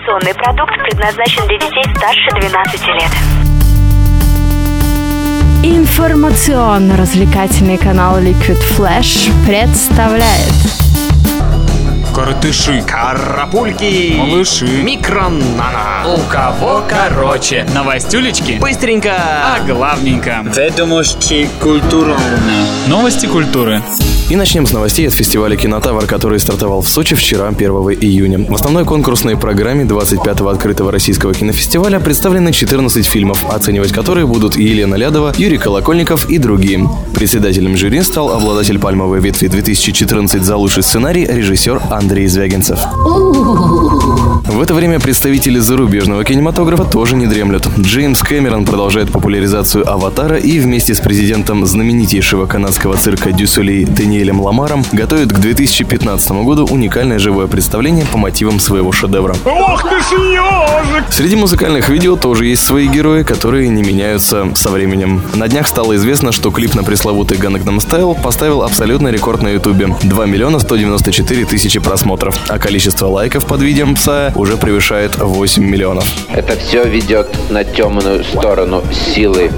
Информационный продукт предназначен для детей старше 12 лет. Информационно-развлекательный канал Liquid Flash представляет Коротыши, Карапульки! малыши, Микронана! у кого короче. Новостюлечки Быстренько! а главненько. Ведомости культурно. Новости культуры. И начнем с новостей от фестиваля «Кинотавр», который стартовал в Сочи вчера, 1 июня. В основной конкурсной программе 25-го открытого российского кинофестиваля представлены 14 фильмов, оценивать которые будут Елена Лядова, Юрий Колокольников и другие. Председателем жюри стал обладатель «Пальмовой ветви 2014» за лучший сценарий режиссер Андрей Звягинцев. В это время представители зарубежного кинематографа тоже не дремлют. Джеймс Кэмерон продолжает популяризацию «Аватара» и вместе с президентом знаменитейшего канадского цирка Дюсулей Даниэлем Ламаром готовит к 2015 году уникальное живое представление по мотивам своего шедевра. Среди музыкальных видео тоже есть свои герои, которые не меняются со временем. На днях стало известно, что клип на пресловутый Gangnam Style поставил абсолютный рекорд на ютубе – 2 миллиона 194 тысячи просмотров, а количество лайков под видео Пса уже превышает 8 миллионов. Это все ведет на темную сторону силы.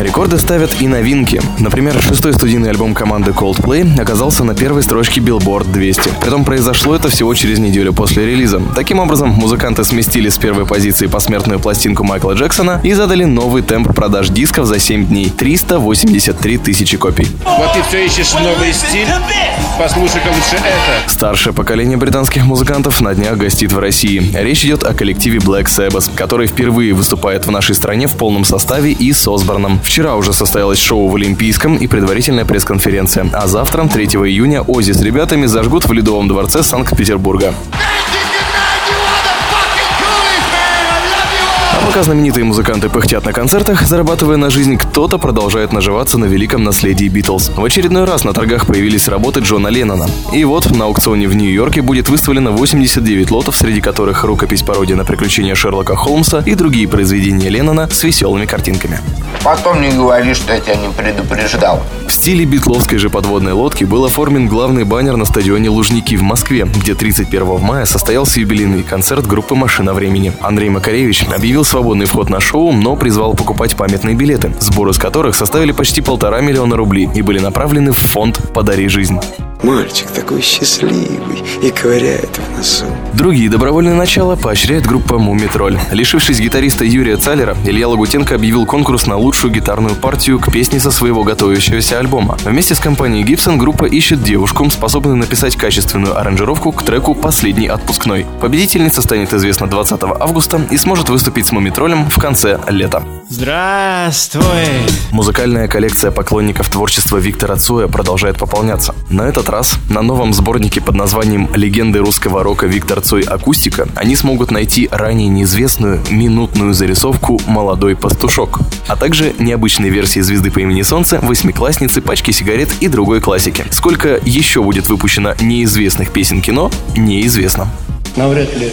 Рекорды ставят и новинки. Например, шестой студийный альбом команды Coldplay оказался на первой строчке Billboard 200. Притом произошло это всего через неделю после релиза. Таким образом, музыканты сместили с первой позиции посмертную пластинку Майкла Джексона и задали новый темп продаж дисков за 7 дней – 383 тысячи копий. Вот ты все ищешь новый стиль? Послушай-ка лучше это. Старшее поколение британских музыкантов на днях гостит в России. Речь идет о коллективе Black Sabbath, который впервые выступает в нашей стране в полном составе и с Осборном. Вчера уже состоялось шоу в Олимпийском и предварительная пресс-конференция. А завтра, 3 июня, Ози с ребятами зажгут в Ледовом дворце Санкт-Петербурга. Пока знаменитые музыканты пыхтят на концертах, зарабатывая на жизнь, кто-то продолжает наживаться на великом наследии Битлз. В очередной раз на торгах появились работы Джона Леннона. И вот на аукционе в Нью-Йорке будет выставлено 89 лотов, среди которых рукопись пародия на приключения Шерлока Холмса и другие произведения Леннона с веселыми картинками. Потом не говори, что я тебя не предупреждал. В стиле битловской же подводной лодки был оформлен главный баннер на стадионе Лужники в Москве, где 31 мая состоялся юбилейный концерт группы «Машина времени». Андрей Макаревич объявил свободный вход на шоу, но призвал покупать памятные билеты, сборы с которых составили почти полтора миллиона рублей и были направлены в фонд «Подари жизнь». Мальчик такой счастливый и ковыряет в носу. Другие добровольные начала поощряет группа «Мумитроль». Лишившись гитариста Юрия Цалера, Илья Лагутенко объявил конкурс на лучшую гитарную партию к песне со своего готовящегося альбома. Вместе с компанией Гибсон группа ищет девушку, способную написать качественную аранжировку к треку «Последний отпускной». Победительница станет известна 20 августа и сможет выступить с «Мумитролем» в конце лета. Здравствуй. Музыкальная коллекция поклонников творчества Виктора Цоя продолжает пополняться. На этот раз на новом сборнике под названием «Легенды русского рока Виктор Цой Акустика» они смогут найти ранее неизвестную минутную зарисовку «Молодой пастушок», а также необычные версии «Звезды по имени Солнце», «Восьмиклассницы», «Пачки сигарет» и другой классики. Сколько еще будет выпущено неизвестных песен кино, неизвестно. Навряд ли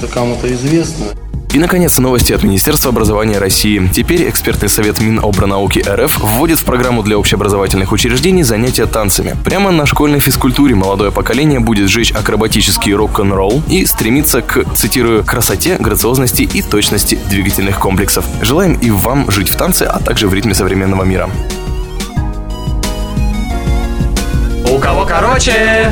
это кому-то известно. И, наконец, новости от Министерства образования России. Теперь экспертный совет Минобрнауки РФ вводит в программу для общеобразовательных учреждений занятия танцами. Прямо на школьной физкультуре молодое поколение будет жечь акробатический рок-н-ролл и стремиться к, цитирую, красоте, грациозности и точности двигательных комплексов. Желаем и вам жить в танце, а также в ритме современного мира. У кого короче?